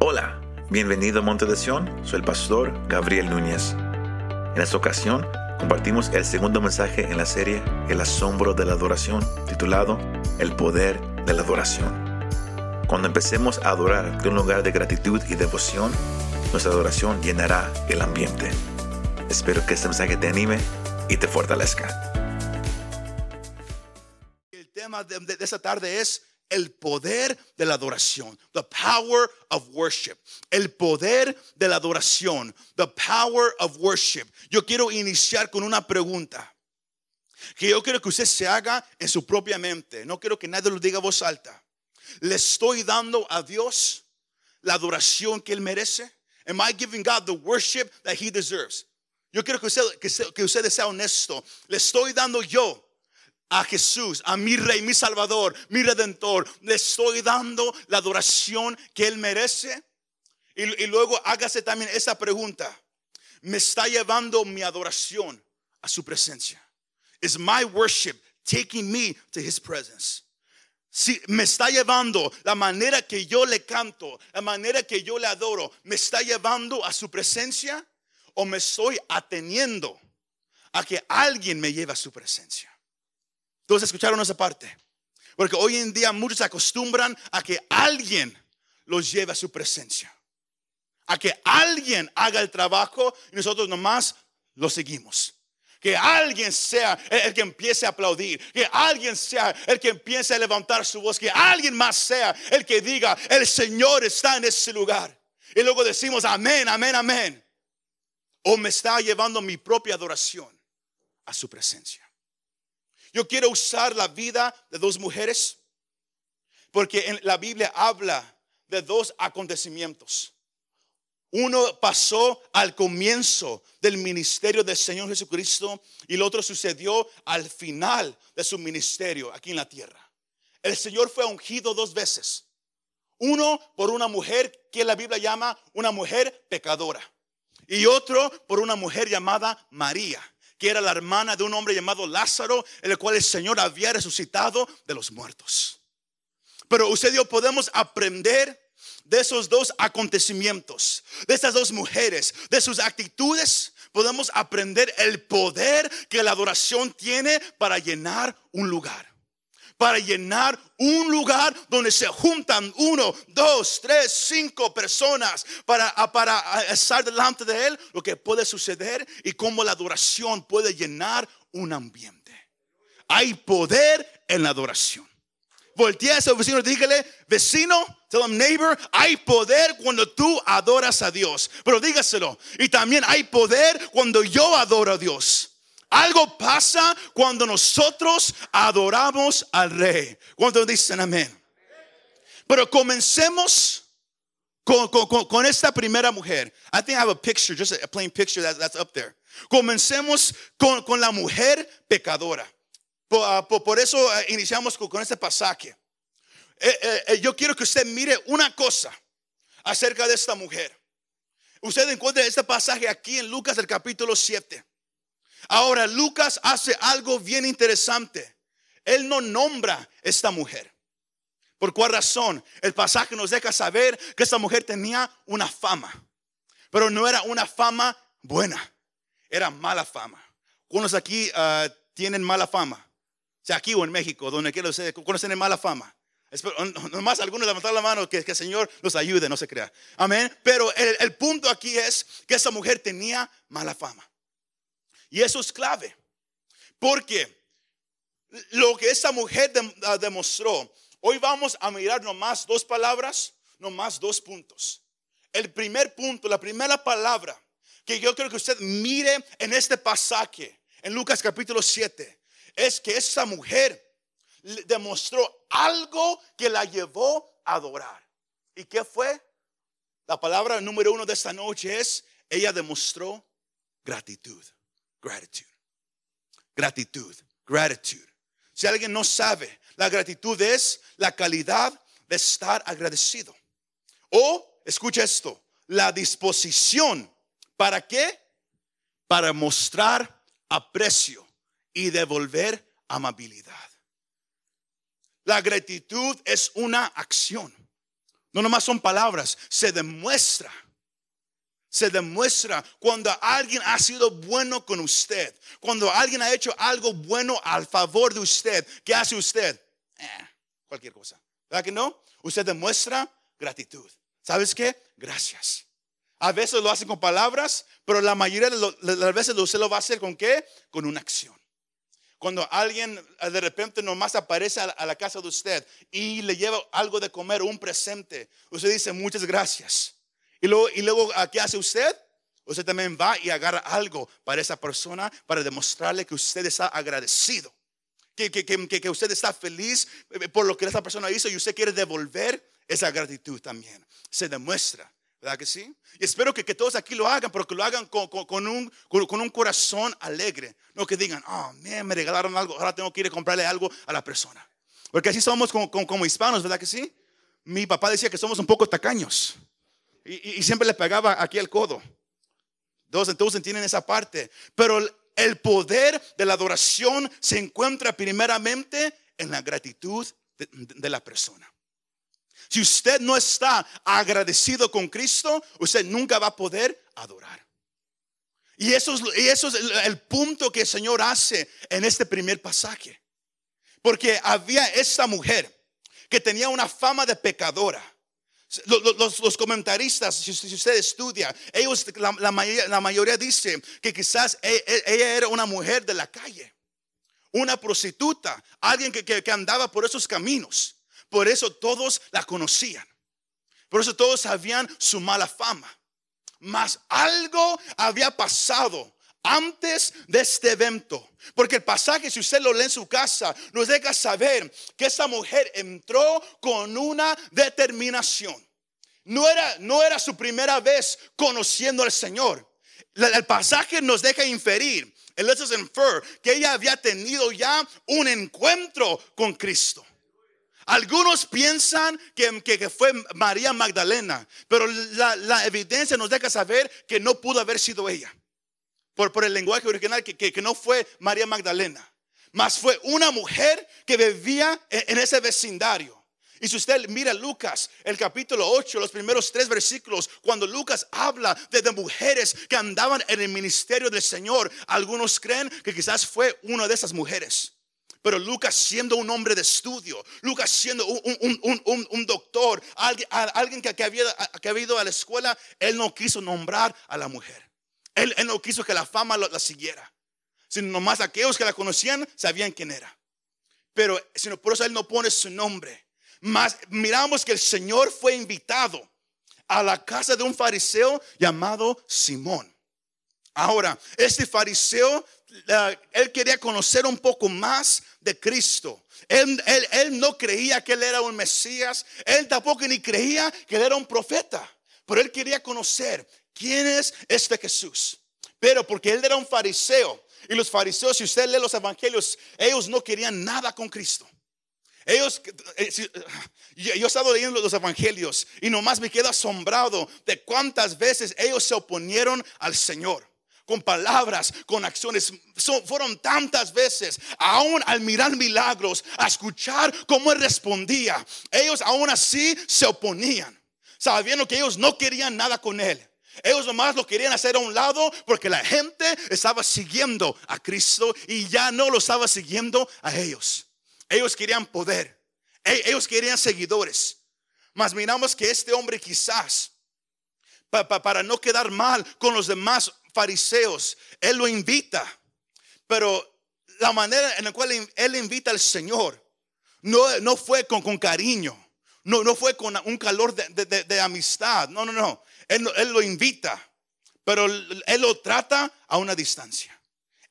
Hola, bienvenido a Monte de Sion, soy el pastor Gabriel Núñez. En esta ocasión compartimos el segundo mensaje en la serie El asombro de la adoración, titulado El poder de la adoración. Cuando empecemos a adorar de un lugar de gratitud y devoción, nuestra adoración llenará el ambiente. Espero que este mensaje te anime y te fortalezca. El tema de, de, esta tarde es el poder de la adoración. The power of worship. El poder de la adoración. The power of worship. Yo quiero iniciar con una pregunta que yo quiero que usted se haga en su propia mente. No quiero que nadie lo diga a voz alta. ¿Le estoy dando a Dios la adoración que Él merece? Am I giving God the worship that He deserves? Yo quiero que usted, que, usted sea honesto. ¿Le estoy dando yo a Jesús, a mi Rey, mi Salvador, mi Redentor? ¿Le estoy dando la adoración que Él merece? Y, luego hágase también esa pregunta. ¿Me está llevando mi adoración a su presencia? Is my worship taking me to His presence? Si me está llevando la manera que yo le canto, la manera que yo le adoro, me está llevando a su presencia o me estoy ateniendo a que alguien me lleve a su presencia. Todos escucharon esa parte. Porque hoy en día muchos acostumbran a que alguien los lleve a su presencia. A que alguien haga el trabajo y nosotros nomás lo seguimos. Que alguien sea el que empiece a aplaudir. Que alguien sea el que empiece a levantar su voz. Que alguien más sea el que diga, el Señor está en ese lugar. Y luego decimos, amén, amén, amén. O me está llevando mi propia adoración a su presencia. Yo quiero usar la vida de dos mujeres. Porque en la Biblia habla de dos acontecimientos. Uno pasó al comienzo del ministerio del Señor Jesucristo y el otro sucedió al final de su ministerio aquí en la tierra. El Señor fue ungido dos veces. Uno por una mujer que la Biblia llama una mujer pecadora. Y otro por una mujer llamada María, que era la hermana de un hombre llamado Lázaro, el cual el Señor había resucitado de los muertos. Pero usted y podemos aprender de esos dos acontecimientos, de estas dos mujeres, de sus actitudes, podemos aprender el poder que la adoración tiene para llenar un lugar. Para llenar un lugar donde se juntan uno, dos, tres, cinco personas para, estar delante de Él, lo que puede suceder y cómo la adoración puede llenar un ambiente. Hay poder en la adoración. Voltea a ese vecino dígale, vecino, tell him neighbor, hay poder cuando tú adoras a Dios. Pero dígaselo. Y también hay poder cuando yo adoro a Dios. Algo pasa cuando nosotros adoramos al Rey. Cuando dicen amén. Pero comencemos con, esta primera mujer. I think I have a picture, just a plain picture that, that's up there. Comencemos con, la mujer pecadora. Por, por eso uh, iniciamos con, este pasaje. Eh, eh, yo quiero que usted mire una cosa acerca de esta mujer. Usted encuentra este pasaje aquí en Lucas el capítulo 7. Ahora Lucas hace algo bien interesante. Él no nombra esta mujer. ¿Por cuál razón? El pasaje nos deja saber que esta mujer tenía una fama. Pero no era una fama buena. Era mala fama. ¿Cuántos aquí uh, tienen mala fama? sea, aquí o en México, donde quiera ustedes, conocen mala fama. Nomás algunos levantar la mano, que, el Señor los ayude, no se crea. Amén. Pero el, el, punto aquí es que esa mujer tenía mala fama. Y eso es clave. Porque lo que esa mujer uh, demostró, hoy vamos a mirar nomás dos palabras, nomás dos puntos. El primer punto, la primera palabra que yo quiero que usted mire en este pasaje, en Lucas capítulo 7 es que esa mujer demostró algo que la llevó a adorar. ¿Y qué fue? La palabra número uno de esta noche es, ella demostró gratitud. Gratitud. Gratitud. Gratitud. Si alguien no sabe, la gratitud es la calidad de estar agradecido. O, escucha esto, la disposición. ¿Para qué? Para mostrar aprecio y devolver amabilidad. La gratitud es una acción. No nomás son palabras, se demuestra. Se demuestra cuando alguien ha sido bueno con usted, cuando alguien ha hecho algo bueno al favor de usted. ¿Qué hace usted? Eh, cualquier cosa. ¿Verdad que no? Usted demuestra gratitud. ¿Sabes qué? Gracias. A veces lo hace con palabras, pero la mayoría de las veces usted lo va a hacer con qué? Con una acción. Cuando alguien eh, de repente nomás aparece a la casa de usted y le lleva algo de comer, un presente, usted dice muchas gracias. Y luego, y luego ¿qué hace usted? Usted también va y agarra algo para esa persona para demostrarle que usted está agradecido. Que, que, que, que, usted está feliz eh, por lo que esa persona hizo y usted quiere devolver esa gratitud también. Se demuestra. ¿Verdad que sí? Y espero que, que todos aquí lo hagan, pero que lo hagan con, con, un, con, un, corazón alegre. No que digan, oh, me regalaron algo, ahora tengo que ir a comprarle algo a la persona. Porque así somos como, como, hispanos, ¿verdad que sí? Mi papá decía que somos un poco tacaños. Y, siempre le pegaba aquí el codo. Entonces, entonces tienen esa parte. Pero el poder de la adoración se encuentra primeramente en la gratitud de la persona. Si usted no está agradecido con Cristo, usted nunca va a poder adorar. Y eso es, y eso es el, punto que el Señor hace en este primer pasaje. Porque había esta mujer que tenía una fama de pecadora. Los, comentaristas, si, usted estudia, ellos, la, mayoría, dice que quizás e, e, ella, era una mujer de la calle, una prostituta, alguien que andaba por esos caminos. Por eso todos la conocían. Por eso todos sabían su mala fama. Mas algo había pasado antes de este evento. Porque el pasaje, si usted lo lee en su casa, nos deja saber que esa mujer entró con una determinación. No era, no era su primera vez conociendo al Señor. El pasaje nos deja inferir, el lets us que ella había tenido ya un encuentro con Cristo. Algunos piensan que, fue María Magdalena, pero la, evidencia nos deja saber que no pudo haber sido ella. Por, el lenguaje original, que, no fue María Magdalena, mas fue una mujer que vivía en, ese vecindario. Y si usted mira Lucas, el capítulo 8, los primeros tres versículos, cuando Lucas habla de, mujeres que andaban en el ministerio del Señor, algunos creen que quizás fue una de esas mujeres. Pero Lucas siendo un hombre de estudio, Lucas siendo un, doctor, alguien, que había ido a la escuela, él no quiso nombrar a la mujer. Él, no quiso que la fama la, siguiera. Sino nomás aquellos que la conocían sabían quién era. Pero sino por eso él no pone su nombre. Mas miramos que el Señor fue invitado a la casa de un fariseo llamado Simón. Ahora, este fariseo él quería conocer un poco más de Cristo. Él, no creía que él era un Mesías. Él tampoco ni creía que él era un profeta. Pero él quería conocer quién es este Jesús. Pero porque él era un fariseo. Y los fariseos, si usted lee los evangelios, ellos no querían nada con Cristo. Ellos, eh, yo he estado leyendo los evangelios y nomás me quedo asombrado de cuántas veces ellos se oponieron al Señor con palabras, con acciones. fueron tantas veces, aún al mirar milagros, a escuchar cómo él respondía, ellos aún así se oponían, sabiendo que ellos no querían nada con él. Ellos nomás lo querían hacer a un lado porque la gente estaba siguiendo a Cristo y ya no lo estaba siguiendo a ellos. Ellos querían poder, e, ellos querían seguidores. Mas miramos que este hombre quizás, para no quedar mal con los demás fariseos, Él lo invita, pero la manera en la cual Él invita al Señor no, no fue con, con cariño, no, no fue con un calor de, de, amistad, no, no, no, él, él lo invita, pero Él lo trata a una distancia,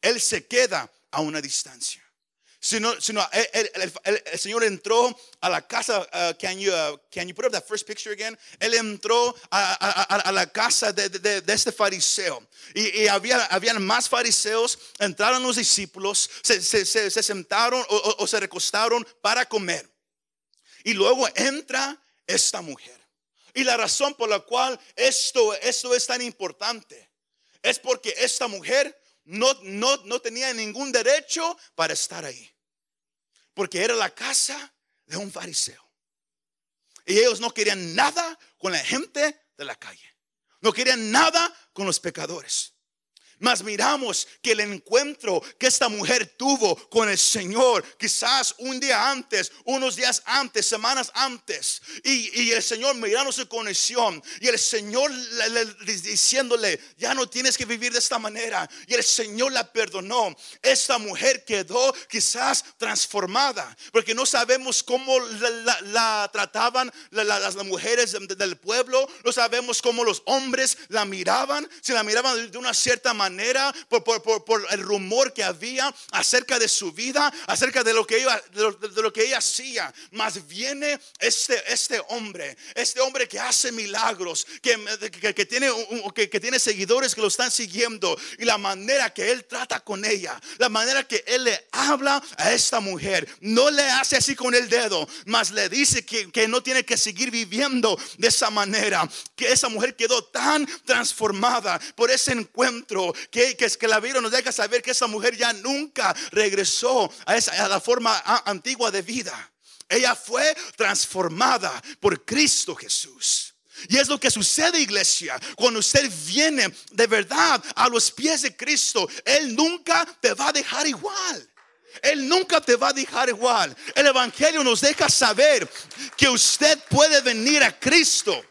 Él se queda a una distancia sino, sino el, el, Señor entró a la casa. Uh, can, you, uh, can you put up that first picture again? Él entró a, a, a la casa de, de, de, este fariseo. Y, y había habían más fariseos. Entraron los discípulos, se, se, se, se sentaron o, o, se recostaron para comer. Y luego entra esta mujer. Y la razón por la cual esto, esto es tan importante es porque esta mujer no, no, no tenía ningún derecho para estar ahí. Porque era la casa de un fariseo. Y ellos no querían nada con la gente de la calle. No querían nada con los pecadores. Mas miramos que el encuentro que esta mujer tuvo con el Señor, quizás un día antes, unos días antes, semanas antes, y, el Señor mirando su conexión, y el Señor diciéndole, ya no tienes que vivir de esta manera, y el Señor la perdonó. Esta mujer quedó quizás transformada, porque no sabemos cómo la, trataban las, mujeres del pueblo, no sabemos cómo los hombres la miraban, si la miraban de una cierta manera manera, por, por, el rumor que había acerca de su vida, acerca de lo que ella, de lo, que ella hacía. Mas viene este, este hombre, este hombre que hace milagros, que, que, tiene, que, que tiene seguidores que lo están siguiendo, y la manera que él trata con ella, la manera que él le habla a esta mujer, no le hace así con el dedo, mas le dice que, que no tiene que seguir viviendo de esa manera, que esa mujer quedó tan transformada por ese encuentro que, que la Biblia nos deja saber que esa mujer ya nunca regresó a, esa, a la forma antigua de vida. Ella fue transformada por Cristo Jesús. Y es lo que sucede, iglesia, cuando usted viene de verdad a los pies de Cristo. Él nunca te va a dejar igual. Él nunca te va a dejar igual. El Evangelio nos deja saber que usted puede venir a Cristo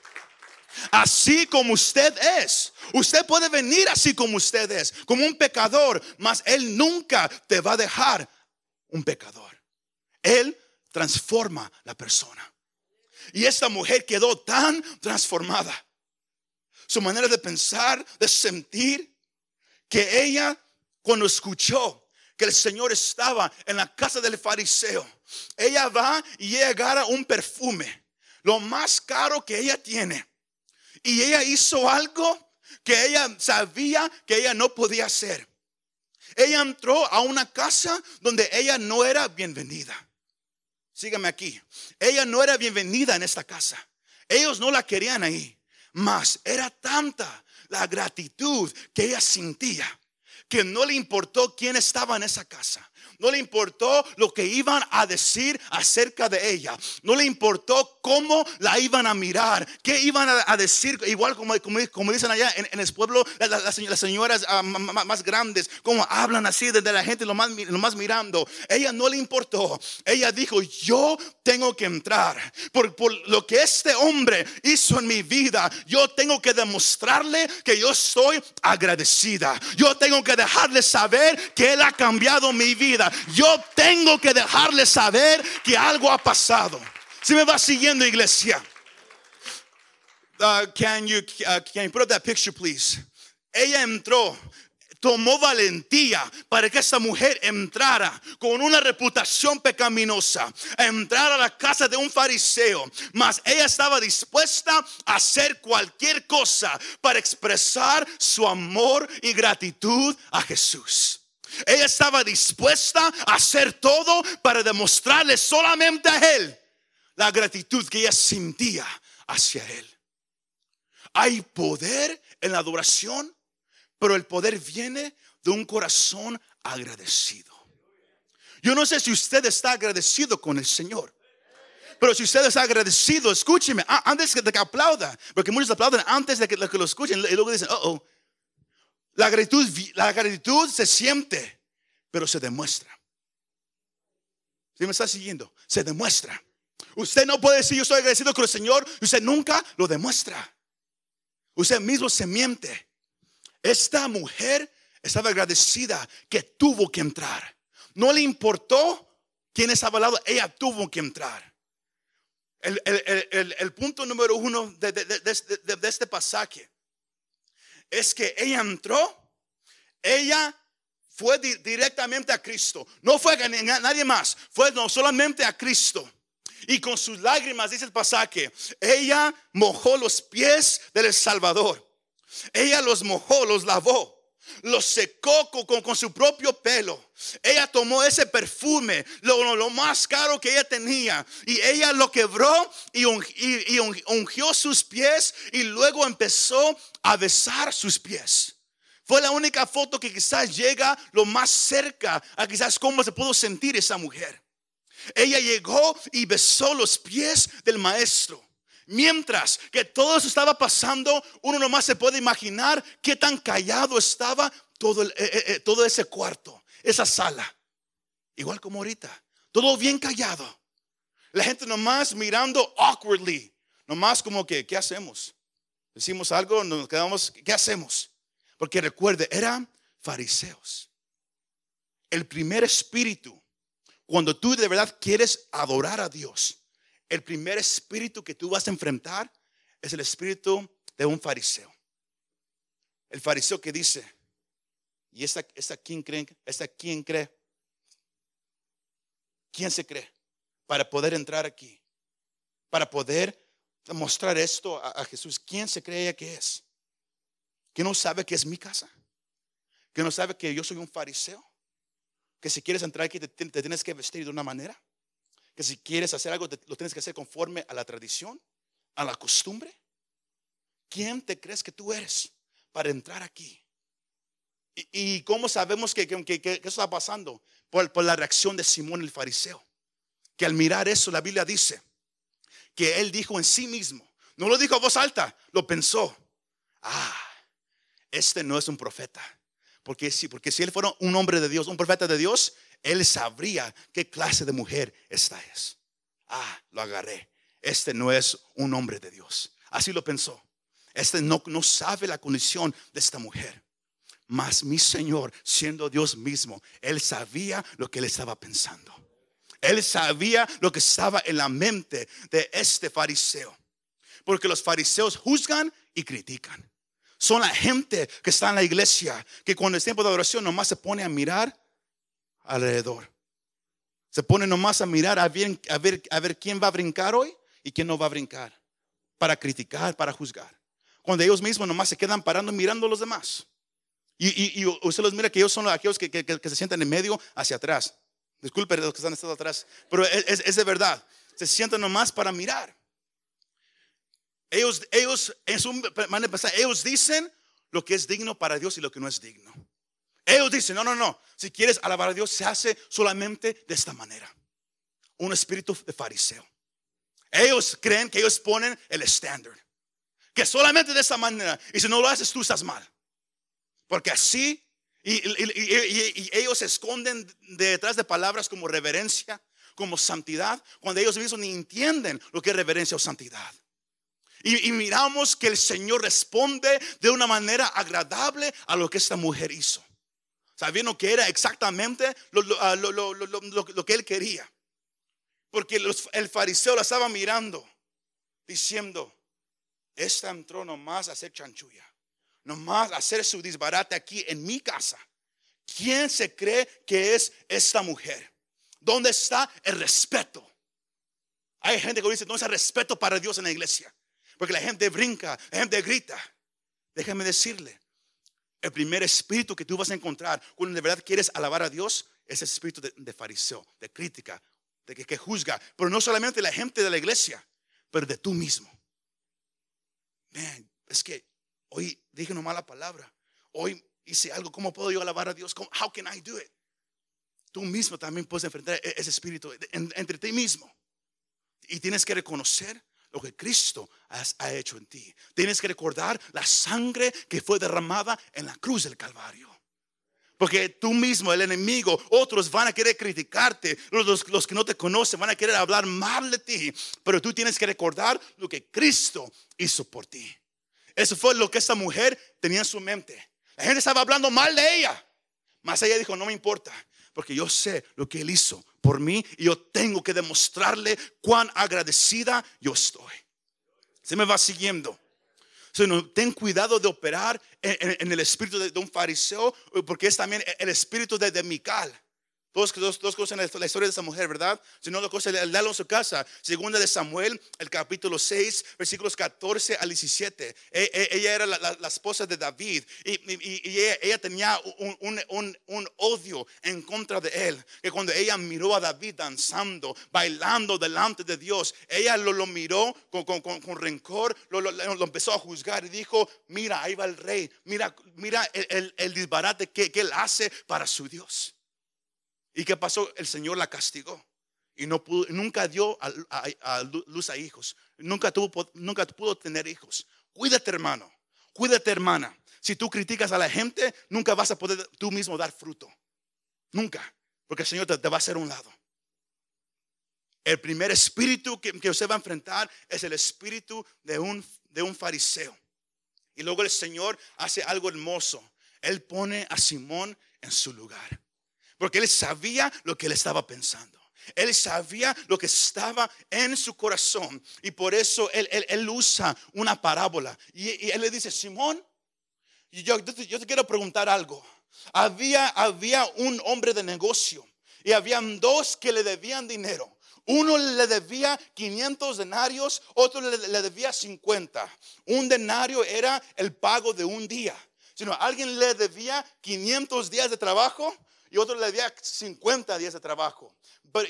así como usted es. Usted puede venir así como usted es, como un pecador, mas Él nunca te va a dejar un pecador. Él transforma la persona. Y esta mujer quedó tan transformada. Su manera de pensar, de sentir, que ella cuando escuchó que el Señor estaba en la casa del fariseo, ella va y ella agarra un perfume, lo más caro que ella tiene y ella hizo algo que ella sabía que ella no podía hacer. Ella entró a una casa donde ella no era bienvenida. Sígame aquí. Ella no era bienvenida en esta casa. Ellos no la querían ahí. Mas era tanta la gratitud que ella sentía que no le importó quién estaba en esa casa. No le importó lo que iban a decir acerca de ella. No le importó cómo la iban a mirar. Qué iban a, decir. Igual como, como, dicen allá en, el pueblo, las, señoras ah, más grandes, como hablan así desde la gente lo más, lo más mirando. Ella no le importó. Ella dijo, yo tengo que entrar. Por, por lo que este hombre hizo en mi vida, yo tengo que demostrarle que yo soy agradecida. Yo tengo que dejarle saber que Él ha cambiado mi vida. Yo tengo que dejarle saber que algo ha pasado. Si me va siguiendo, iglesia. Uh, can you uh, can you put up that picture, please? Ella entró tomó valentía para que esa mujer entrara con una reputación pecaminosa, entrar a la casa de un fariseo, mas ella estaba dispuesta a hacer cualquier cosa para expresar su amor y gratitud a Jesús. Ella estaba dispuesta a hacer todo para demostrarle solamente a Él la gratitud que ella sentía hacia Él. Hay poder en la adoración pero el poder viene de un corazón agradecido. Yo no sé si usted está agradecido con el Señor. Pero si usted está agradecido, escúcheme, antes de que aplauda, porque muchos aplauden antes de que, lo escuchen y luego dicen, oh, oh, la gratitud, la gratitud se siente, pero se demuestra. Si me está siguiendo, se demuestra. Usted no puede decir yo estoy agradecido con el Señor, usted nunca lo demuestra. Usted mismo se miente. Esta mujer estaba agradecida que tuvo que entrar. No le importó quién estaba al lado, ella tuvo que entrar. El, punto número uno de, este pasaje es que ella entró, ella fue directamente a Cristo. No fue a nadie más, fue no solamente a Cristo. Y con sus lágrimas, dice el pasaje, ella mojó los pies del Salvador. Ella los mojó, los lavó, los secó con, su propio pelo. Ella tomó ese perfume, lo, más caro que ella tenía, y ella lo quebró y, y, ungió sus pies y luego empezó a besar sus pies. Fue la única foto que quizás llega lo más cerca a quizás cómo se pudo sentir esa mujer. Ella llegó y besó los pies del maestro. Mientras que todo eso estaba pasando, uno nomás se puede imaginar qué tan callado estaba todo, el, eh, eh, todo ese cuarto, esa sala. Igual como ahorita, todo bien callado. La gente nomás mirando awkwardly, nomás como que, ¿qué hacemos? Decimos algo, nos quedamos, ¿qué hacemos? Porque recuerde, eran fariseos. El primer espíritu, cuando tú de verdad quieres adorar a Dios, el primer espíritu que tú vas a enfrentar es el espíritu de un fariseo. El fariseo que dice, ¿y esta, esta quién cree? ¿Esta quién cree? ¿Quién se cree? Para poder entrar aquí, para poder mostrar esto a, Jesús. ¿Quién se cree que es? ¿Que no sabe que es mi casa? ¿Que no sabe que yo soy un fariseo? ¿Que si quieres entrar aquí te tienes que vestir de una manera? Que si quieres hacer algo, lo tienes que hacer conforme a la tradición, a la costumbre. ¿Quién te crees que tú eres para entrar aquí? ¿Y, cómo sabemos que, eso está pasando? Por, por la reacción de Simón el fariseo. Que al mirar eso, la Biblia dice que él dijo en sí mismo, no lo dijo a voz alta, lo pensó. Ah, este no es un profeta. Porque si, porque si él fuera un hombre de Dios, un profeta de Dios, él sabría qué clase de mujer esta es. Ah, lo agarré. Este no es un hombre de Dios. Así lo pensó. Este no, no sabe la condición de esta mujer. Mas mi Señor, siendo Dios mismo, Él sabía lo que Él estaba pensando. Él sabía lo que estaba en la mente de este fariseo. Porque los fariseos juzgan y critican. Son la gente que está en la iglesia, que cuando es tiempo de adoración nomás se pone a mirar alrededor. Se pone nomás a mirar a ver, a, ver, a ver quién va a brincar hoy y quién no va a brincar. Para criticar, para juzgar. Cuando ellos mismos nomás se quedan parando mirando a los demás. Y, usted los mira que ellos son aquellos que, se sientan en medio hacia atrás. Disculpe los que están estado atrás, pero es, de verdad. Se sientan nomás para mirar. Ellos, ellos, en su manera ellos dicen lo que es digno para Dios y lo que no es digno. Ellos dicen, no, no, no. Si quieres alabar a Dios, se hace solamente de esta manera. Un espíritu de fariseo. Ellos creen que ellos ponen el estándar. Que solamente de esta manera. Y si no lo haces, tú estás mal. Porque así, y, ellos se esconden detrás de palabras como reverencia, como santidad, cuando ellos mismos ni entienden lo que es reverencia o santidad. Y, y, miramos que el Señor responde de una manera agradable a lo que esta mujer hizo sabiendo que era exactamente ah, lo, que él quería. Porque el fariseo la estaba mirando, diciendo, esta entró nomás a hacer chanchulla, nomás a hacer su disbarate aquí en mi casa. ¿Quién se cree que es esta mujer? ¿Dónde está el respeto? Hay gente que dice, no hay respeto para Dios en la iglesia. Porque la gente brinca, la gente grita. Déjame decirle, el primer espíritu que tú vas a encontrar cuando de verdad quieres alabar a Dios es el espíritu de, fariseo, de crítica, de que, juzga. Pero no solamente la gente de la iglesia, pero de tú mismo. Man, es que hoy dije una mala palabra. Hoy hice algo. ¿Cómo puedo yo alabar a Dios? how can I do it? Tú mismo también puedes enfrentar e, ese espíritu entre ti mismo. Y tienes que reconocer lo que Cristo ha hecho en ti. Tienes que recordar la sangre que fue derramada en la cruz del Calvario. Porque tú mismo, el enemigo, otros van a querer criticarte. Los, los, que no te conocen van a querer hablar mal de ti. Pero tú tienes que recordar lo que Cristo hizo por ti. Eso fue lo que esta mujer tenía en su mente. La gente estaba hablando mal de ella. Mas ella dijo, no me importa. Porque yo sé lo que Él hizo por mí y yo tengo que demostrarle cuán agradecida yo estoy. Se me va siguiendo. ten cuidado de operar en, el espíritu de, un fariseo, porque es también el espíritu de, de Mical. Todos, todos, conocen la, historia de esa mujer, ¿verdad? Si no lo conocen, léalo en su casa. Segunda de Samuel, el capítulo 6, versículos 14 al 17. E, e, ella era la, esposa de David y, ella, tenía un, odio en contra de él. Que cuando ella miró a David danzando, bailando delante de Dios, ella lo, miró con, rencor, lo, empezó a juzgar y dijo, mira, ahí va el rey, mira, mira el, disbarate que él hace para su Dios. ¿Y qué pasó? El Señor la castigó. y no pudo, nunca dio a, luz a hijos. Nunca, tuvo, nunca pudo tener hijos. Cuídate, hermano. Cuídate, hermana. Si tú criticas a la gente, nunca vas a poder tú mismo dar fruto. Nunca. Porque el Señor te, va a hacer un lado. El primer espíritu que, que usted va a enfrentar es el espíritu de un, de un fariseo. Y luego el Señor hace algo hermoso. Él pone a Simón en su lugar. Porque él sabía lo que él estaba pensando. Él sabía lo que estaba en su corazón. Y por eso él, él- él usa una parábola. Y, él le dice, Simón, yo, yo te quiero preguntar algo. Había, había un hombre de negocio y habían dos que le debían dinero. Uno le debía 500 denarios, otro le, le debía 50. Un denario era el pago de un día. Sino alguien le debía 500 días de trabajo y otro le debía 50 días de trabajo.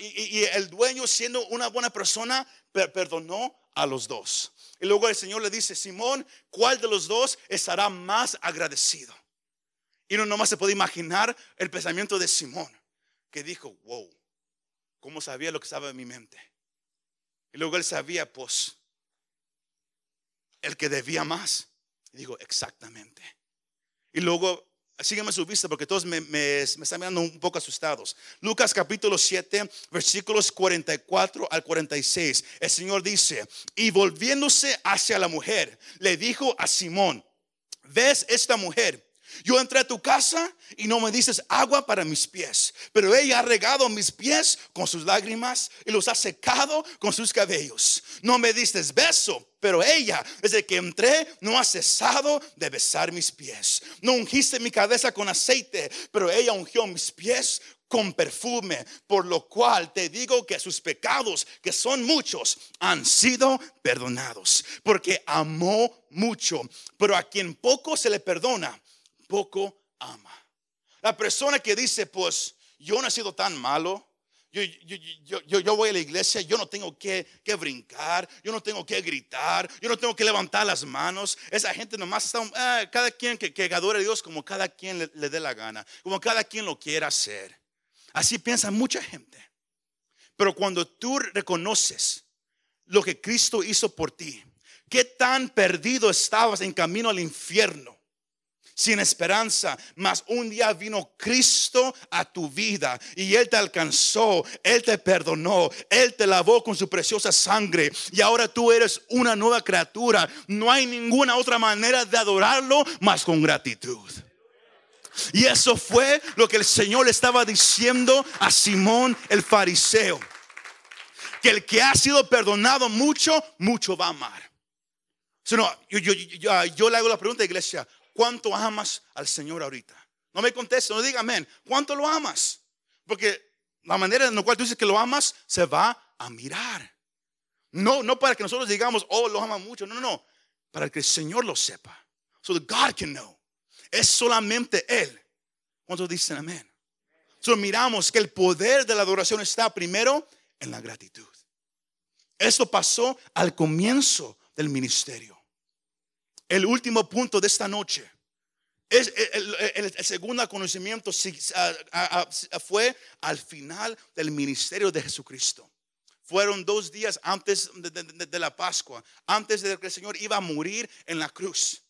Y, el dueño, siendo una buena persona, per- perdonó a los dos. Y luego el Señor le dice, Simón, ¿cuál de los dos estará más agradecido? Y uno nomás se puede imaginar el pensamiento de Simón, que dijo, wow, ¿cómo sabía lo que estaba en mi mente? Y luego él sabía, pues, el que debía más. Y dijo, exactamente. Y luego, sígueme su vista porque todos me, están mirando un poco asustados. Lucas capítulo 7, versículos 44 al 46. El Señor dice, y volviéndose hacia la mujer, le dijo a Simón, ¿ves esta mujer? Yo entré a tu casa y no me dices agua para mis pies, pero ella ha regado mis pies con sus lágrimas y los ha secado con sus cabellos. No me diste beso, pero ella, desde que entré, no ha cesado de besar mis pies. No ungiste mi cabeza con aceite, pero ella ungió mis pies con perfume, por lo cual te digo que sus pecados, que son muchos, han sido perdonados, porque amó mucho, pero a quien poco se le perdona, poco ama. La persona que dice, pues, yo no he sido tan malo. Yo, yo, yo, yo, voy a la iglesia, yo no tengo que, que brincar, yo no tengo que gritar, yo no tengo que levantar las manos. Esa gente nomás está, ah, cada quien que, que adore a Dios como cada quien le, le dé la gana, como cada quien lo quiera hacer. Así piensa mucha gente. Pero cuando tú reconoces lo que Cristo hizo por ti, qué tan perdido estabas en camino al infierno sin esperanza, mas un día vino Cristo a tu vida y Él te alcanzó, Él te perdonó, Él te lavó con su preciosa sangre y ahora tú eres una nueva criatura. No hay ninguna otra manera de adorarlo más con gratitud. Y eso fue lo que el Señor le estaba diciendo a Simón el fariseo. Que el que ha sido perdonado mucho, mucho va a amar. So, no, yo, yo, le hago la pregunta, iglesia, ¿cuánto amas al Señor ahorita? No me conteste, no diga amén. ¿Cuánto lo amas? Porque la manera en la cual tú dices que lo amas se va a mirar. No, no para que nosotros digamos, oh, lo ama mucho. No, no, no. Para que el Señor lo sepa. So that God can know. Es solamente Él. ¿Cuántos dicen amén? So miramos que el poder de la adoración está primero en la gratitud. Esto pasó al comienzo del ministerio. El último punto de esta noche es el, el- el- segundo conocimiento fue al final del ministerio de Jesucristo. Fueron dos días antes de la Pascua, antes de que el Señor iba a morir en la cruz.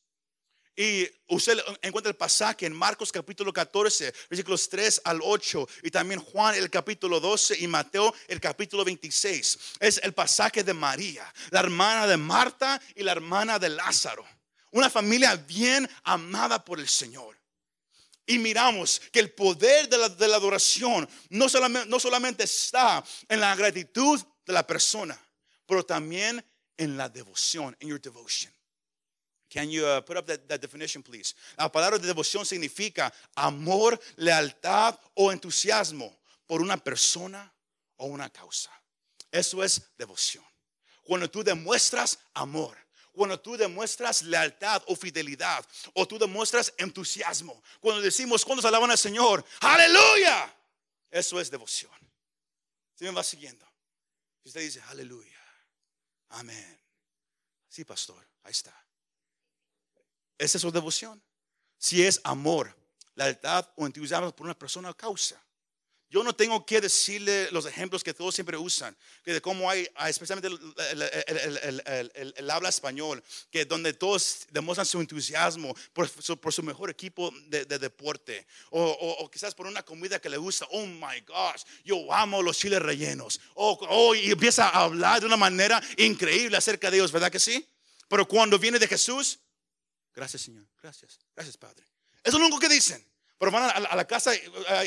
Y usted encuentra el pasaje en Marcos capítulo 14, versículos 3 al 8, y también Juan el capítulo 12 y Mateo el capítulo 26. Es el pasaje de María, la hermana de Marta y la hermana de Lázaro. Una familia bien amada por el Señor. Y miramos que el poder de la, de la adoración no solamente, no solamente está en la gratitud de la persona, pero también en la devoción, en your devotion. Can you uh, put up that, that definition, please? La palabra de devoción significa amor, lealtad o entusiasmo por una persona o una causa. Eso es devoción. Cuando tú demuestras amor, cuando tú demuestras lealtad o fidelidad, o tú demuestras entusiasmo, cuando decimos, cuando se alaban al Señor, aleluya, eso es devoción. ¿Sí me va siguiendo? Si usted dice, aleluya, amén. Sí, pastor, ahí está. Esa es su devoción. Si es amor, lealtad o entusiasmo por una persona o causa. Yo no tengo que decirle los ejemplos que todos siempre usan, que de cómo hay, especialmente el, habla español, que donde todos demuestran su entusiasmo por su, mejor equipo de, deporte, o, quizás por una comida que le gusta, oh my gosh, yo amo los chiles rellenos, o y empieza a hablar de una manera increíble acerca de ellos, ¿verdad que sí? Pero cuando viene de Jesús, gracias Señor, gracias, gracias Padre. Eso es lo único que dicen. Pero van a, la casa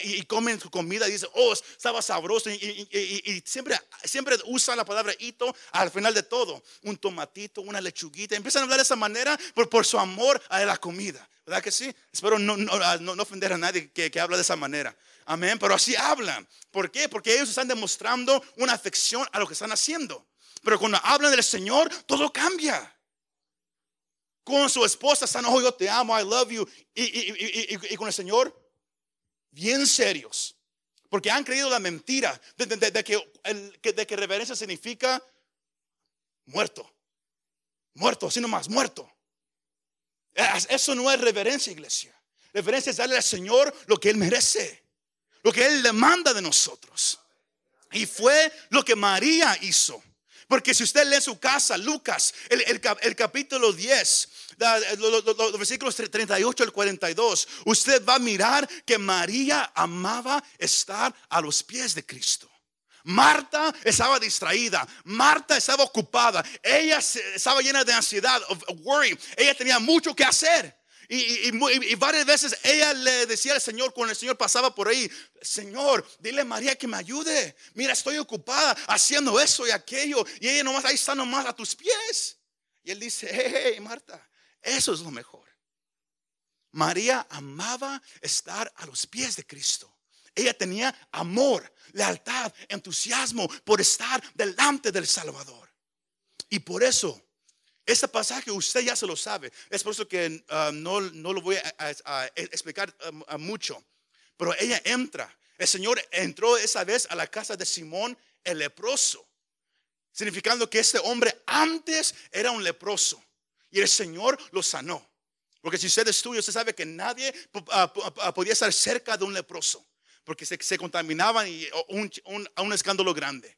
y, comen su comida y dicen, oh, estaba sabroso. Y, siempre, siempre usan la palabra hito al final de todo. Un tomatito, una lechuguita. Empiezan a hablar de esa manera por, por su amor a la comida. ¿Verdad que sí? Espero no, no, ofender a nadie que, que habla de esa manera. Amén. Pero así hablan. ¿Por qué? Porque ellos están demostrando una afección a lo que están haciendo. Pero cuando hablan del Señor, todo cambia con su esposa están, oh, yo te amo, I love you. Y, con el Señor, bien serios. Porque han creído la mentira de, que, de que reverencia significa muerto. Muerto, así nomás, muerto. Eso no es reverencia, iglesia. Reverencia es darle al Señor lo que Él merece, lo que Él demanda de nosotros. Y fue lo que María hizo. Porque si usted lee su casa, Lucas, el, capítulo 10, los, versículos 38 al 42, usted va a mirar que María amaba estar a los pies de Cristo. Marta estaba distraída, Marta estaba ocupada, ella estaba llena de ansiedad, of worry, ella tenía mucho que hacer. Y, varias veces ella le decía al Señor, cuando el Señor pasaba por ahí, Señor, dile a María que me ayude. Mira, estoy ocupada haciendo eso y aquello. Y ella nomás ahí está nomás a tus pies. Y él dice, hey, Marta, eso es lo mejor. María amaba estar a los pies de Cristo. Ella tenía amor, lealtad, entusiasmo por estar delante del Salvador. Y por eso este pasaje usted ya se lo sabe. Es por eso que ah, no, lo voy a, explicar ah, mucho. Pero ella entra. El Señor entró esa vez a la casa de Simón el leproso. Significando que este hombre antes era un leproso. Y el Señor lo sanó. Porque si usted estudia, usted sabe que nadie ah, podía estar cerca de un leproso. Porque se, contaminaban y un, a un escándalo grande.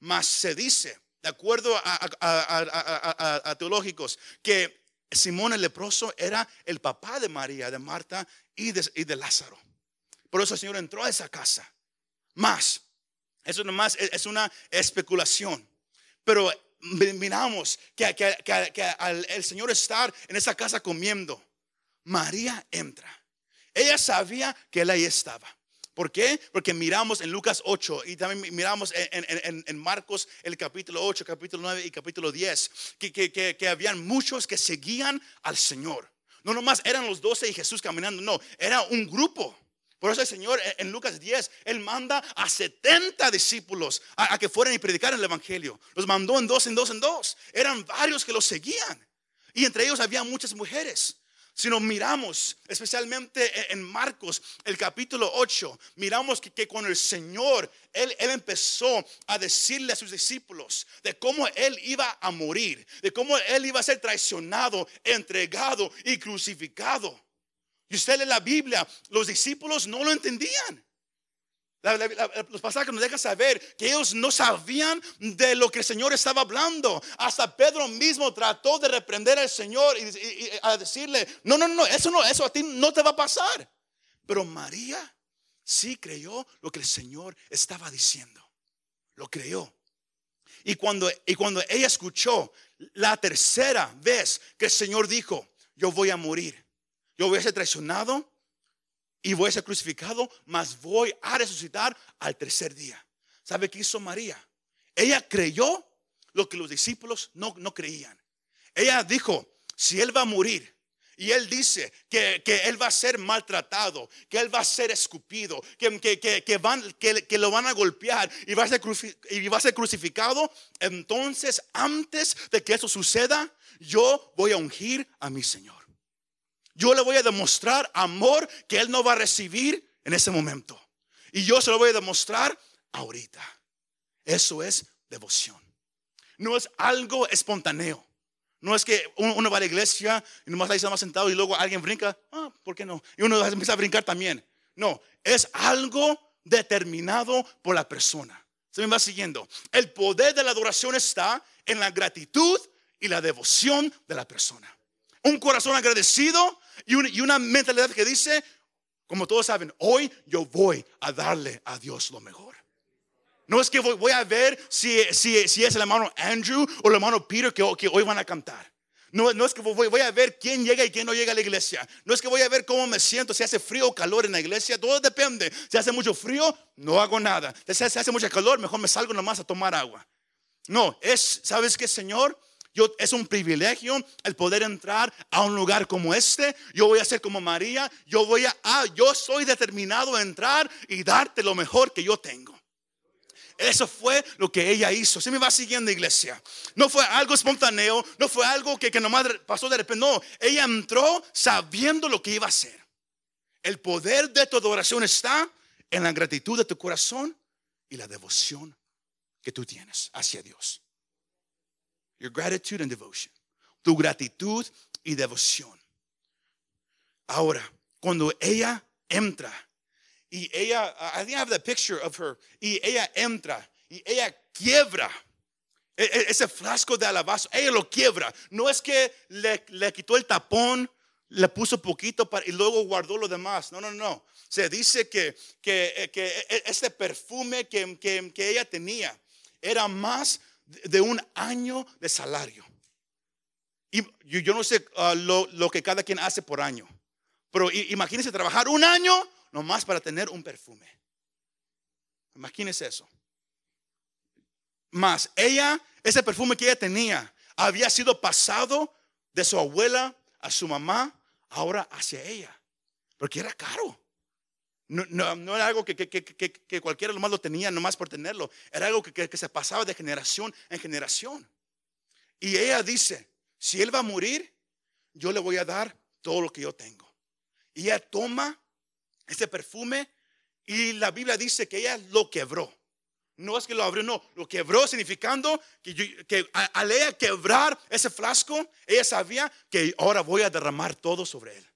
Mas se dice de acuerdo a, teológicos, que Simón el leproso era el papá de María, de Marta y de, Lázaro. Por eso el Señor entró a esa casa. Más, eso nomás es una especulación. Pero miramos que, al el Señor estar en esa casa comiendo, María entra. Ella sabía que él ahí estaba. ¿Por qué? Porque miramos en Lucas 8 y también miramos en, Marcos el capítulo 8, capítulo 9 y capítulo 10, que, que, que, habían muchos que seguían al Señor. No nomás eran los 12 y Jesús caminando, no, era un grupo. Por eso el Señor en Lucas 10, Él manda a 70 discípulos a, que fueran y predicaran el Evangelio. Los mandó en dos, en dos, en dos. Eran varios que los seguían. Y entre ellos había muchas mujeres. Si nos miramos, especialmente en Marcos, el capítulo 8, miramos que, con el Señor, él, él, empezó a decirle a sus discípulos de cómo Él iba a morir, de cómo Él iba a ser traicionado, entregado y crucificado. Y usted lee la Biblia, los discípulos no lo entendían los pasajes nos dejan saber que ellos no sabían de lo que el Señor estaba hablando. Hasta Pedro mismo trató de reprender al Señor y, a decirle, no, no, no, eso no, eso a ti no te va a pasar. Pero María sí creyó lo que el Señor estaba diciendo. Lo creyó. Y cuando, y cuando ella escuchó la tercera vez que el Señor dijo, yo voy a morir, yo voy a ser traicionado, y voy a ser crucificado, mas voy a resucitar al tercer día. ¿Sabe qué hizo María? Ella creyó lo que los discípulos no, no creían. Ella dijo, si él va a morir, y él dice que, él va a ser maltratado, que él va a ser escupido, que, que, van, que, lo van a golpear y va a, ser y va a ser crucificado. Entonces, antes de que eso suceda, yo voy a ungir a mi Señor yo le voy a demostrar amor que él no va a recibir en ese momento. Y yo se lo voy a demostrar ahorita. Eso es devoción. No es algo espontáneo. No es que uno va a la iglesia y nomás ahí está más sentado y luego alguien brinca. Ah, ¿por qué no? Y uno empieza a brincar también. No, es algo determinado por la persona. Se me va siguiendo. El poder de la adoración está en la gratitud y la devoción de la persona. Un corazón agradecido y, una mentalidad que dice, como todos saben, hoy yo voy a darle a Dios lo mejor. No es que voy, a ver si, si, si, es el hermano Andrew o el hermano Peter que, que hoy van a cantar. No, no, es que voy, a ver quién llega y quién no llega a la iglesia. No es que voy a ver cómo me siento, si hace frío o calor en la iglesia. Todo depende. Si hace mucho frío, no hago nada. Si hace, hace mucho calor, mejor me salgo nomás a tomar agua. No, es, ¿sabes qué, Señor? Yo, es un privilegio el poder entrar a un lugar como este. Yo voy a ser como María. Yo voy a, ah, yo soy determinado a entrar y darte lo mejor que yo tengo. Eso fue lo que ella hizo. Se me va siguiendo, iglesia. No fue algo espontáneo, no fue algo que, que nomás pasó de repente. No, ella entró sabiendo lo que iba a hacer. El poder de tu adoración está en la gratitud de tu corazón y la devoción que tú tienes hacia Dios. Your gratitude and devotion. Tu gratitud y devoción. Ahora, cuando ella entra y ella, I think I have the picture of her, y ella entra y ella quiebra e, e, ese frasco de alabastro, ella lo quiebra. No es que le, quitó el tapón, le puso poquito para, y luego guardó lo demás. No, no, no. Se dice que, que, eh, que e, este perfume que, que ella tenía era más de un año de salario. Y yo, no sé uh, lo, lo, que cada quien hace por año, pero imagínense trabajar un año nomás para tener un perfume. Imagínense eso. Más, ella, ese perfume que ella tenía, había sido pasado de su abuela a su mamá, ahora hacia ella, porque era caro. No, no, era algo que, que, que, que, cualquiera lo tenía, nomás por tenerlo. Era algo que, se pasaba de generación en generación. Y ella dice, si él va a morir, yo le voy a dar todo lo que yo tengo. Y ella toma ese perfume y la Biblia dice que ella lo quebró. No es que lo abrió, no, lo quebró significando que, al ella quebrar ese frasco, ella sabía que ahora voy a derramar todo sobre él.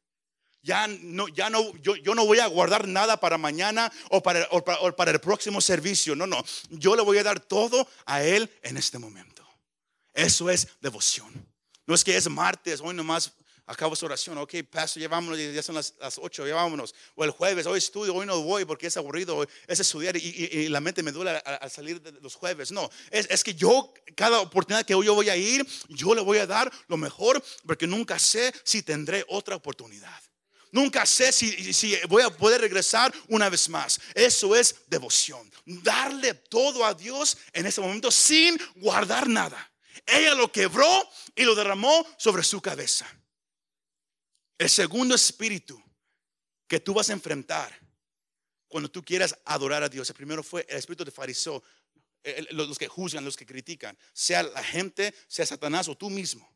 Ya no, ya no, yo, yo no voy a guardar nada para mañana o para, el próximo servicio. No, no, yo le voy a dar todo a él en este momento. Eso es devoción. No es que es martes, hoy nomás acabo su oración, ok, paso, ya vámonos, ya son las, las 8, ya vámonos. O el jueves, hoy estudio, hoy no voy porque es aburrido, es estudiar y, la mente me duele al, salir de los jueves. No, es, es, que yo, cada oportunidad que yo voy a ir, yo le voy a dar lo mejor porque nunca sé si tendré otra oportunidad. Nunca sé si, voy a poder regresar una vez más. Eso es devoción. Darle todo a Dios en ese momento sin guardar nada. Ella lo quebró y lo derramó sobre su cabeza. El segundo espíritu que tú vas a enfrentar cuando tú quieras adorar a Dios, el primero fue el espíritu de fariseo, los que juzgan, los que critican, sea la gente, sea Satanás o tú mismo.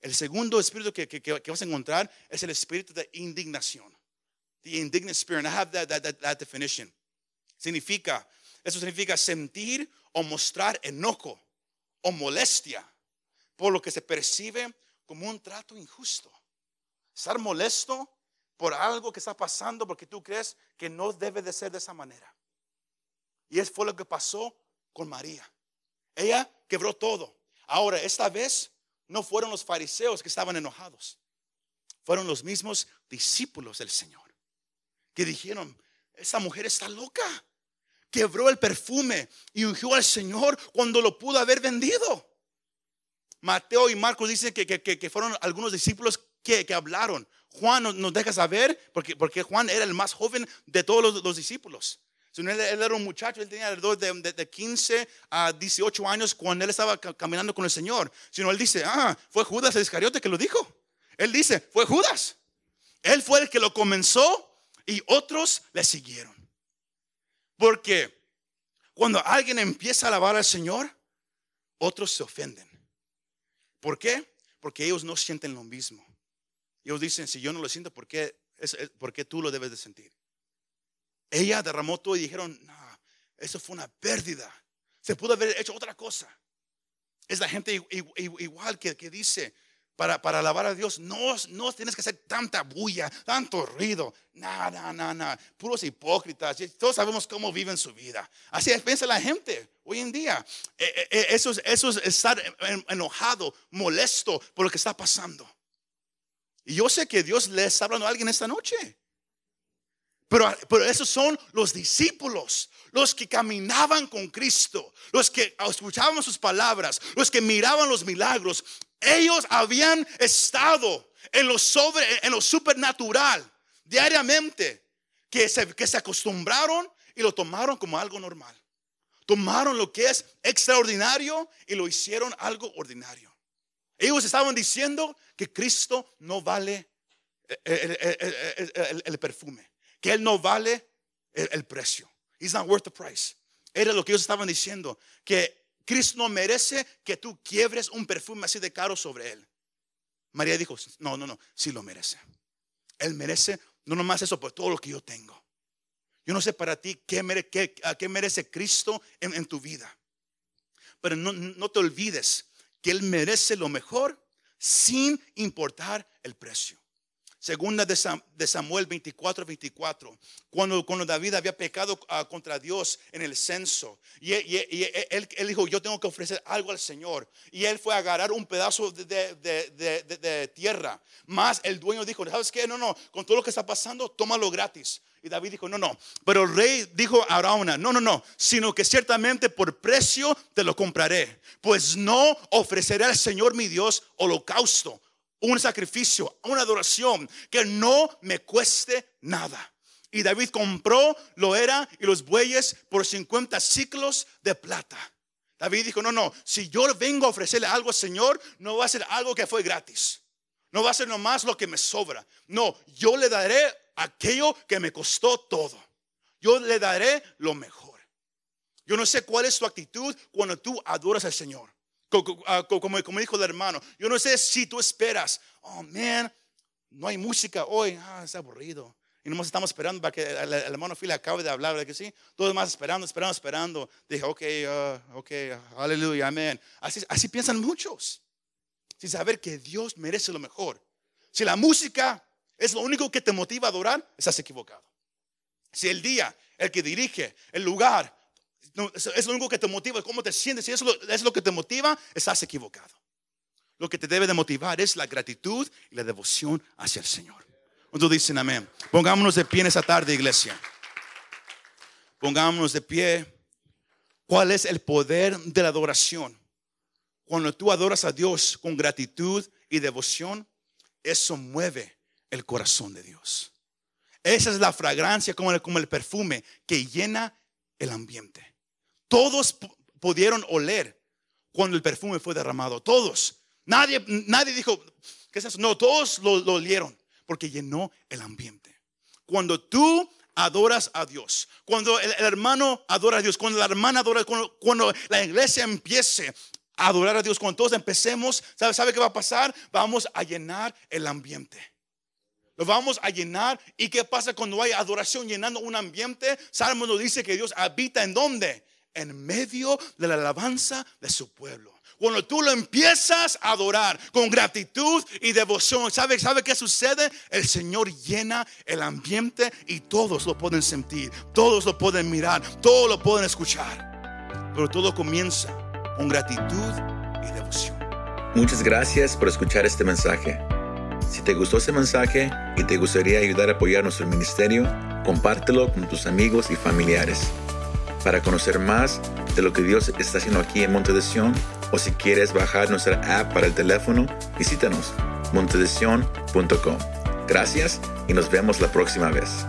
El segundo espíritu que, que, vas a encontrar es el espíritu de indignación. The indignant spirit. I have that, that, that definition. Significa, eso significa sentir o mostrar enojo o molestia por lo que se percibe como un trato injusto. Estar molesto por algo que está pasando porque tú crees que no debe de ser de esa manera. Y eso fue lo que pasó con María. Ella quebró todo. Ahora, esta vez no fueron los fariseos que estaban enojados. Fueron los mismos discípulos del Señor que dijeron, esta mujer está loca. Quebró el perfume y ungió al Señor cuando lo pudo haber vendido. Mateo y Marcos dicen que, que fueron algunos discípulos que, hablaron. Juan nos, deja saber, porque, porque Juan era el más joven de todos los, discípulos. Él, era un muchacho, él tenía alrededor de, de, 15 a 18 años cuando él estaba caminando con el Señor. Sino él dice, ah, fue Judas el Iscariote que lo dijo. Él dice, fue Judas. Él fue el que lo comenzó y otros le siguieron. Porque cuando alguien empieza a alabar al Señor, otros se ofenden. ¿Por qué? Porque ellos no sienten lo mismo. Ellos dicen, si yo no lo siento, ¿por qué, es, tú lo debes de sentir? Ella derramó todo y dijeron, no, eso fue una pérdida. Se pudo haber hecho otra cosa. Es la gente igual que, que dice, para, para alabar a Dios, no, no tienes que hacer tanta bulla, tanto ruido. Nada, nada, nada. Puros hipócritas. Todos sabemos cómo viven su vida. Así piensa la gente hoy en día. Eh, eh, eh, eso, es, eso es estar enojado, molesto por lo que está pasando. Y yo sé que Dios le está hablando a alguien esta noche. Pero, pero, esos son los discípulos, los que caminaban con Cristo, los que escuchaban sus palabras, los que miraban los milagros, ellos habían estado en lo, sobre, en lo supernatural diariamente, que se, que se acostumbraron y lo tomaron como algo normal. Tomaron lo que es extraordinario y lo hicieron algo ordinario. Ellos estaban diciendo que Cristo no vale el, perfume, que Él no vale el, precio. He's not worth the price. Era lo que ellos estaban diciendo, que Cristo no merece que tú quiebres un perfume así de caro sobre él. María dijo, no, no, no, sí lo merece. Él merece, no nomás eso, por todo lo que yo tengo. Yo no sé para ti qué, qué, merece Cristo en, tu vida. Pero no, no te olvides que Él merece lo mejor sin importar el precio. Segunda de Samuel 24, 24. Cuando, cuando David había pecado ah, contra Dios en el censo. Y, él, dijo, yo tengo que ofrecer algo al Señor. Y él fue a agarrar un pedazo de, de tierra. Más el dueño dijo, ¿sabes qué? No, no, con todo lo que está pasando, tómalo gratis. Y David dijo, no, no. Pero el rey dijo a Arauna, no, no, no, sino que ciertamente por precio te lo compraré. Pues no ofreceré al Señor mi Dios holocausto un sacrificio, una adoración que no me cueste nada. Y David compró lo era y los bueyes por 50 ciclos de plata. David dijo, no, no, si yo vengo a ofrecerle algo al Señor, no va a ser algo que fue gratis. No va a ser nomás lo que me sobra. No, yo le daré aquello que me costó todo. Yo le daré lo mejor. Yo no sé cuál es tu actitud cuando tú adoras al Señor. Ah, como, como dijo el hermano, yo no sé si tú esperas, oh man, no hay música hoy, ah, está aburrido. Y nomás estamos esperando para que el, hermano Phil acabe de hablar, que sí, todos más esperando, esperando, esperando. Dije, ok, uh, ok, aleluya, amén. Así, así piensan muchos, sin saber que Dios merece lo mejor. Si la música es lo único que te motiva a adorar, estás equivocado. Si el día, el que dirige, el lugar, es lo único que te motiva, cómo te sientes. Si eso es lo que te motiva, estás equivocado. Lo que te debe de motivar es la gratitud y la devoción hacia el Señor. Cuando dicen amén. Pongámonos de pie en esa tarde, iglesia. Pongámonos de pie. ¿Cuál es el poder de la adoración? Cuando tú adoras a Dios con gratitud y devoción, eso mueve el corazón de Dios. Esa es la fragancia como el, como el perfume que llena el ambiente. Todos pudieron oler cuando el perfume fue derramado. Todos. Nadie, nadie dijo, ¿qué es eso? No, todos lo, olieron porque llenó el ambiente. Cuando tú adoras a Dios, cuando el, hermano adora a Dios, cuando la hermana adora, cuando, cuando la iglesia empiece a adorar a Dios, cuando todos empecemos, ¿sabe, ¿sabe qué va a pasar? Vamos a llenar el ambiente. Lo vamos a llenar. ¿Y qué pasa cuando hay adoración llenando un ambiente? Salmo nos dice que Dios habita en dónde? en medio de la alabanza de su pueblo. Cuando tú lo empiezas a adorar con gratitud y devoción, ¿sabe, ¿sabe qué sucede? El Señor llena el ambiente y todos lo pueden sentir, todos lo pueden mirar, todos lo pueden escuchar. Pero todo comienza con gratitud y devoción. Muchas gracias por escuchar este mensaje. Si te gustó este mensaje y te gustaría ayudar a apoyar nuestro ministerio, compártelo con tus amigos y familiares. Para conocer más de lo que Dios está haciendo aquí en Monte de Sion, o si quieres bajar nuestra app para el teléfono, visítanos montedesion.com. Gracias y nos vemos la próxima vez.